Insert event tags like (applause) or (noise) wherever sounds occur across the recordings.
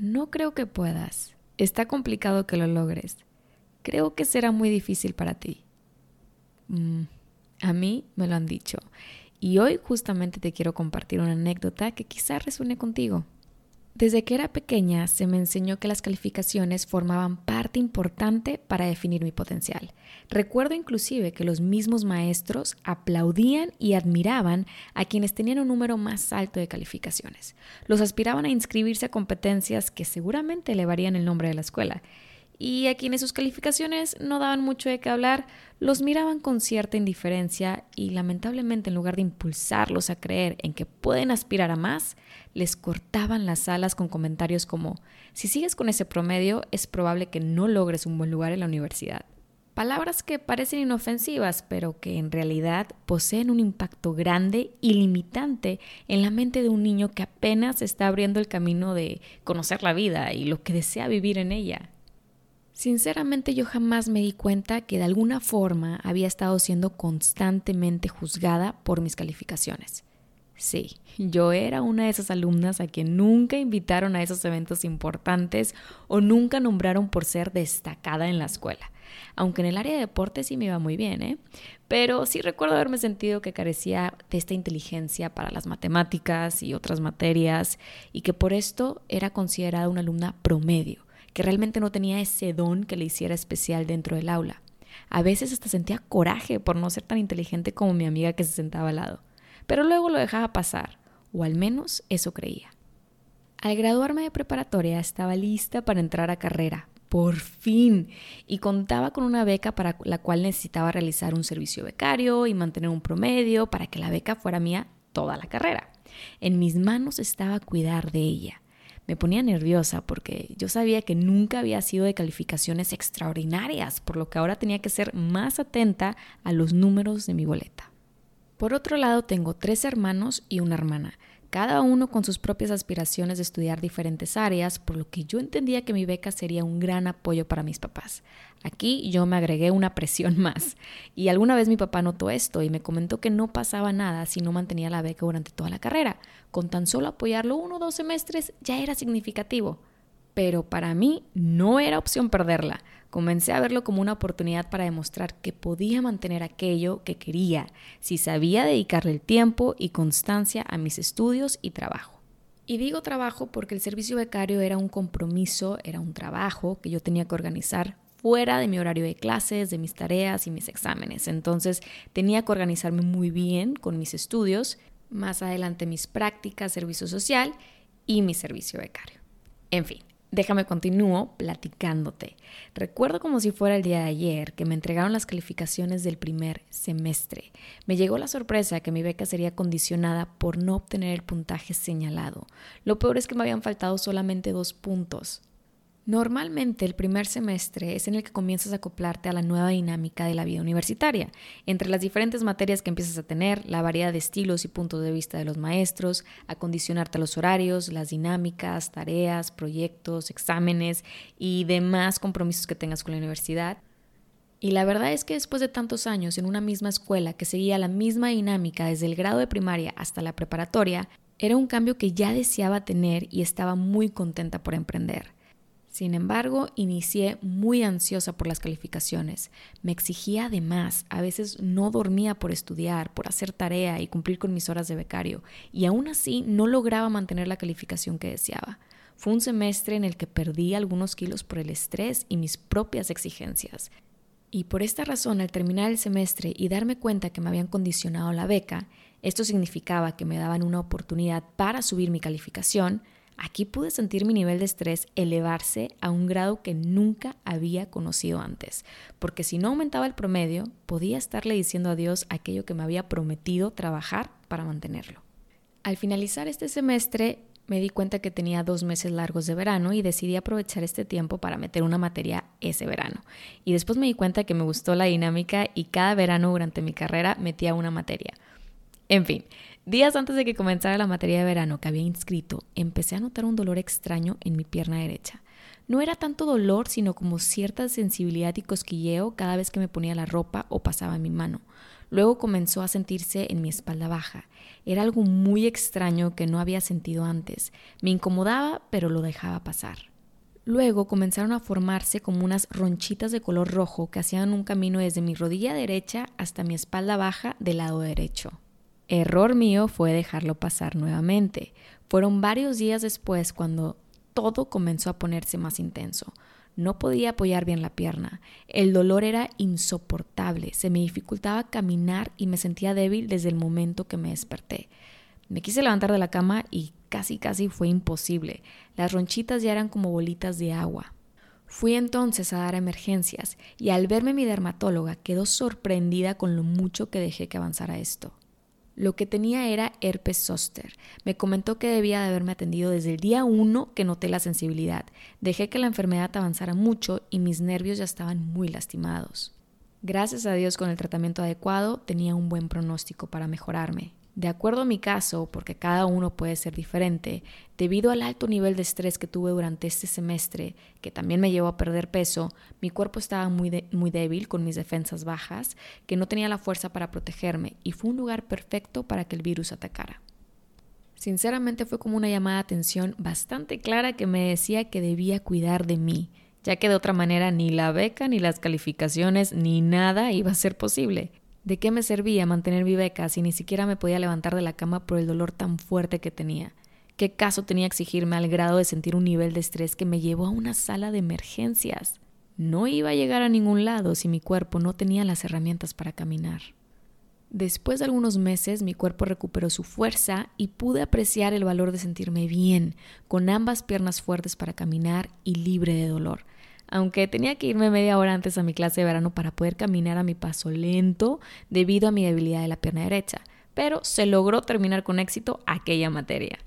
no creo que puedas, está complicado que lo logres, creo que será muy difícil para ti? Mm, a mí me lo han dicho y hoy justamente te quiero compartir una anécdota que quizás resuene contigo. Desde que era pequeña se me enseñó que las calificaciones formaban parte importante para definir mi potencial. Recuerdo inclusive que los mismos maestros aplaudían y admiraban a quienes tenían un número más alto de calificaciones. Los aspiraban a inscribirse a competencias que seguramente elevarían el nombre de la escuela y a quienes sus calificaciones no daban mucho de qué hablar, los miraban con cierta indiferencia y lamentablemente en lugar de impulsarlos a creer en que pueden aspirar a más, les cortaban las alas con comentarios como, si sigues con ese promedio es probable que no logres un buen lugar en la universidad. Palabras que parecen inofensivas, pero que en realidad poseen un impacto grande y limitante en la mente de un niño que apenas está abriendo el camino de conocer la vida y lo que desea vivir en ella. Sinceramente yo jamás me di cuenta que de alguna forma había estado siendo constantemente juzgada por mis calificaciones. Sí, yo era una de esas alumnas a quien nunca invitaron a esos eventos importantes o nunca nombraron por ser destacada en la escuela. Aunque en el área de deporte sí me iba muy bien, ¿eh? Pero sí recuerdo haberme sentido que carecía de esta inteligencia para las matemáticas y otras materias y que por esto era considerada una alumna promedio que realmente no tenía ese don que le hiciera especial dentro del aula. A veces hasta sentía coraje por no ser tan inteligente como mi amiga que se sentaba al lado, pero luego lo dejaba pasar, o al menos eso creía. Al graduarme de preparatoria estaba lista para entrar a carrera, por fin, y contaba con una beca para la cual necesitaba realizar un servicio becario y mantener un promedio para que la beca fuera mía toda la carrera. En mis manos estaba cuidar de ella me ponía nerviosa porque yo sabía que nunca había sido de calificaciones extraordinarias, por lo que ahora tenía que ser más atenta a los números de mi boleta. Por otro lado, tengo tres hermanos y una hermana, cada uno con sus propias aspiraciones de estudiar diferentes áreas, por lo que yo entendía que mi beca sería un gran apoyo para mis papás. Aquí yo me agregué una presión (laughs) más, y alguna vez mi papá notó esto y me comentó que no pasaba nada si no mantenía la beca durante toda la carrera. Con tan solo apoyarlo uno o dos semestres ya era significativo. Pero para mí no era opción perderla. Comencé a verlo como una oportunidad para demostrar que podía mantener aquello que quería si sabía dedicarle el tiempo y constancia a mis estudios y trabajo. Y digo trabajo porque el servicio becario era un compromiso, era un trabajo que yo tenía que organizar fuera de mi horario de clases, de mis tareas y mis exámenes. Entonces tenía que organizarme muy bien con mis estudios, más adelante mis prácticas, servicio social y mi servicio becario. En fin, Déjame continúo platicándote. Recuerdo como si fuera el día de ayer que me entregaron las calificaciones del primer semestre. Me llegó la sorpresa que mi beca sería condicionada por no obtener el puntaje señalado. Lo peor es que me habían faltado solamente dos puntos. Normalmente el primer semestre es en el que comienzas a acoplarte a la nueva dinámica de la vida universitaria, entre las diferentes materias que empiezas a tener, la variedad de estilos y puntos de vista de los maestros, acondicionarte a los horarios, las dinámicas, tareas, proyectos, exámenes y demás compromisos que tengas con la universidad. Y la verdad es que después de tantos años en una misma escuela que seguía la misma dinámica desde el grado de primaria hasta la preparatoria, era un cambio que ya deseaba tener y estaba muy contenta por emprender. Sin embargo, inicié muy ansiosa por las calificaciones. Me exigía además, a veces no dormía por estudiar, por hacer tarea y cumplir con mis horas de becario, y aún así no lograba mantener la calificación que deseaba. Fue un semestre en el que perdí algunos kilos por el estrés y mis propias exigencias. Y por esta razón, al terminar el semestre y darme cuenta que me habían condicionado la beca, esto significaba que me daban una oportunidad para subir mi calificación, Aquí pude sentir mi nivel de estrés elevarse a un grado que nunca había conocido antes, porque si no aumentaba el promedio, podía estarle diciendo a Dios aquello que me había prometido trabajar para mantenerlo. Al finalizar este semestre, me di cuenta que tenía dos meses largos de verano y decidí aprovechar este tiempo para meter una materia ese verano. Y después me di cuenta que me gustó la dinámica y cada verano durante mi carrera metía una materia. En fin, días antes de que comenzara la materia de verano que había inscrito, empecé a notar un dolor extraño en mi pierna derecha. No era tanto dolor, sino como cierta sensibilidad y cosquilleo cada vez que me ponía la ropa o pasaba mi mano. Luego comenzó a sentirse en mi espalda baja. Era algo muy extraño que no había sentido antes. Me incomodaba, pero lo dejaba pasar. Luego comenzaron a formarse como unas ronchitas de color rojo que hacían un camino desde mi rodilla derecha hasta mi espalda baja del lado derecho. Error mío fue dejarlo pasar nuevamente. Fueron varios días después cuando todo comenzó a ponerse más intenso. No podía apoyar bien la pierna. El dolor era insoportable. Se me dificultaba caminar y me sentía débil desde el momento que me desperté. Me quise levantar de la cama y casi casi fue imposible. Las ronchitas ya eran como bolitas de agua. Fui entonces a dar emergencias y al verme mi dermatóloga quedó sorprendida con lo mucho que dejé que avanzara esto. Lo que tenía era herpes zóster. Me comentó que debía de haberme atendido desde el día uno que noté la sensibilidad. Dejé que la enfermedad avanzara mucho y mis nervios ya estaban muy lastimados. Gracias a Dios con el tratamiento adecuado tenía un buen pronóstico para mejorarme. De acuerdo a mi caso, porque cada uno puede ser diferente, debido al alto nivel de estrés que tuve durante este semestre, que también me llevó a perder peso, mi cuerpo estaba muy, muy débil con mis defensas bajas, que no tenía la fuerza para protegerme y fue un lugar perfecto para que el virus atacara. Sinceramente fue como una llamada de atención bastante clara que me decía que debía cuidar de mí, ya que de otra manera ni la beca, ni las calificaciones, ni nada iba a ser posible. ¿De qué me servía mantener mi beca si ni siquiera me podía levantar de la cama por el dolor tan fuerte que tenía? ¿Qué caso tenía exigirme al grado de sentir un nivel de estrés que me llevó a una sala de emergencias? No iba a llegar a ningún lado si mi cuerpo no tenía las herramientas para caminar. Después de algunos meses mi cuerpo recuperó su fuerza y pude apreciar el valor de sentirme bien, con ambas piernas fuertes para caminar y libre de dolor aunque tenía que irme media hora antes a mi clase de verano para poder caminar a mi paso lento debido a mi debilidad de la pierna derecha, pero se logró terminar con éxito aquella materia.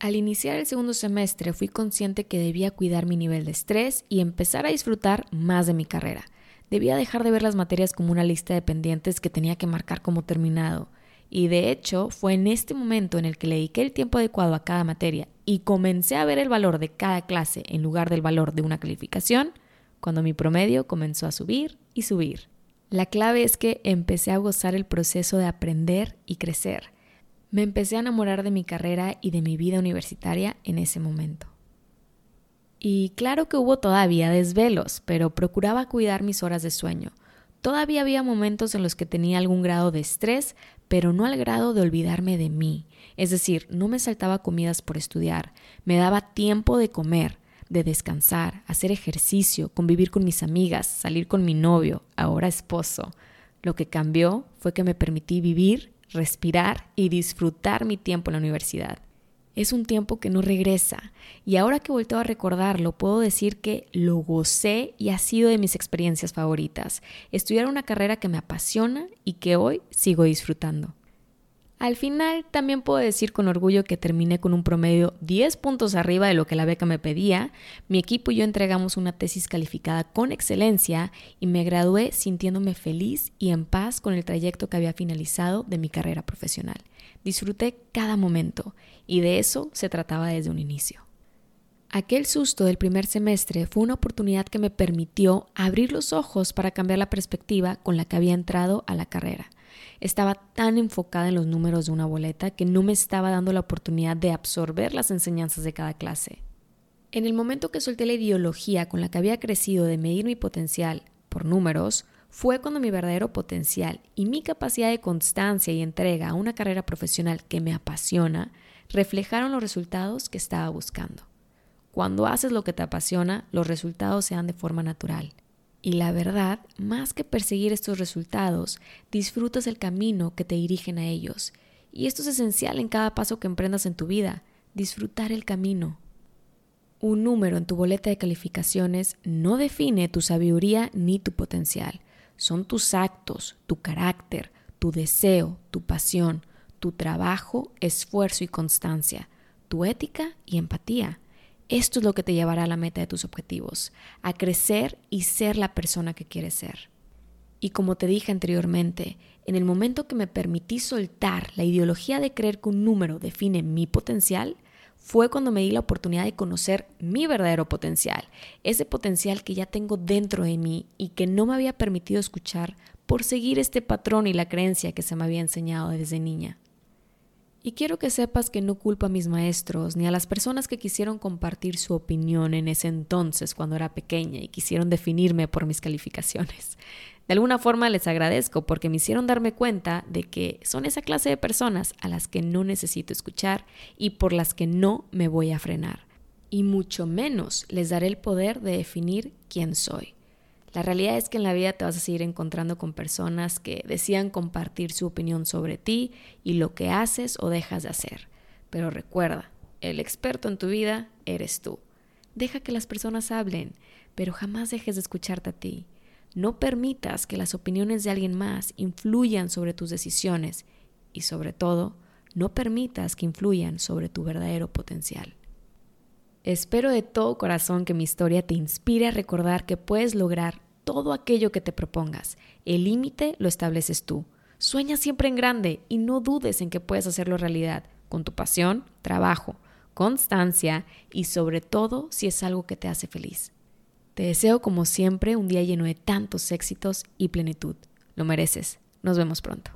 Al iniciar el segundo semestre fui consciente que debía cuidar mi nivel de estrés y empezar a disfrutar más de mi carrera. Debía dejar de ver las materias como una lista de pendientes que tenía que marcar como terminado. Y de hecho fue en este momento en el que le dediqué el tiempo adecuado a cada materia y comencé a ver el valor de cada clase en lugar del valor de una calificación, cuando mi promedio comenzó a subir y subir. La clave es que empecé a gozar el proceso de aprender y crecer. Me empecé a enamorar de mi carrera y de mi vida universitaria en ese momento. Y claro que hubo todavía desvelos, pero procuraba cuidar mis horas de sueño. Todavía había momentos en los que tenía algún grado de estrés, pero no al grado de olvidarme de mí. Es decir, no me saltaba comidas por estudiar, me daba tiempo de comer, de descansar, hacer ejercicio, convivir con mis amigas, salir con mi novio, ahora esposo. Lo que cambió fue que me permití vivir, respirar y disfrutar mi tiempo en la universidad. Es un tiempo que no regresa y ahora que vuelto a recordarlo puedo decir que lo gocé y ha sido de mis experiencias favoritas. Estudiar una carrera que me apasiona y que hoy sigo disfrutando. Al final también puedo decir con orgullo que terminé con un promedio 10 puntos arriba de lo que la beca me pedía, mi equipo y yo entregamos una tesis calificada con excelencia y me gradué sintiéndome feliz y en paz con el trayecto que había finalizado de mi carrera profesional. Disfruté cada momento y de eso se trataba desde un inicio. Aquel susto del primer semestre fue una oportunidad que me permitió abrir los ojos para cambiar la perspectiva con la que había entrado a la carrera. Estaba tan enfocada en los números de una boleta que no me estaba dando la oportunidad de absorber las enseñanzas de cada clase. En el momento que solté la ideología con la que había crecido de medir mi potencial por números, fue cuando mi verdadero potencial y mi capacidad de constancia y entrega a una carrera profesional que me apasiona reflejaron los resultados que estaba buscando. Cuando haces lo que te apasiona, los resultados se dan de forma natural. Y la verdad, más que perseguir estos resultados, disfrutas el camino que te dirigen a ellos. Y esto es esencial en cada paso que emprendas en tu vida, disfrutar el camino. Un número en tu boleta de calificaciones no define tu sabiduría ni tu potencial. Son tus actos, tu carácter, tu deseo, tu pasión, tu trabajo, esfuerzo y constancia, tu ética y empatía. Esto es lo que te llevará a la meta de tus objetivos, a crecer y ser la persona que quieres ser. Y como te dije anteriormente, en el momento que me permití soltar la ideología de creer que un número define mi potencial, fue cuando me di la oportunidad de conocer mi verdadero potencial, ese potencial que ya tengo dentro de mí y que no me había permitido escuchar por seguir este patrón y la creencia que se me había enseñado desde niña. Y quiero que sepas que no culpo a mis maestros ni a las personas que quisieron compartir su opinión en ese entonces cuando era pequeña y quisieron definirme por mis calificaciones. De alguna forma les agradezco porque me hicieron darme cuenta de que son esa clase de personas a las que no necesito escuchar y por las que no me voy a frenar. Y mucho menos les daré el poder de definir quién soy. La realidad es que en la vida te vas a seguir encontrando con personas que desean compartir su opinión sobre ti y lo que haces o dejas de hacer. Pero recuerda, el experto en tu vida eres tú. Deja que las personas hablen, pero jamás dejes de escucharte a ti. No permitas que las opiniones de alguien más influyan sobre tus decisiones y sobre todo, no permitas que influyan sobre tu verdadero potencial. Espero de todo corazón que mi historia te inspire a recordar que puedes lograr todo aquello que te propongas. El límite lo estableces tú. Sueña siempre en grande y no dudes en que puedes hacerlo realidad con tu pasión, trabajo, constancia y sobre todo si es algo que te hace feliz. Te deseo como siempre un día lleno de tantos éxitos y plenitud. Lo mereces. Nos vemos pronto.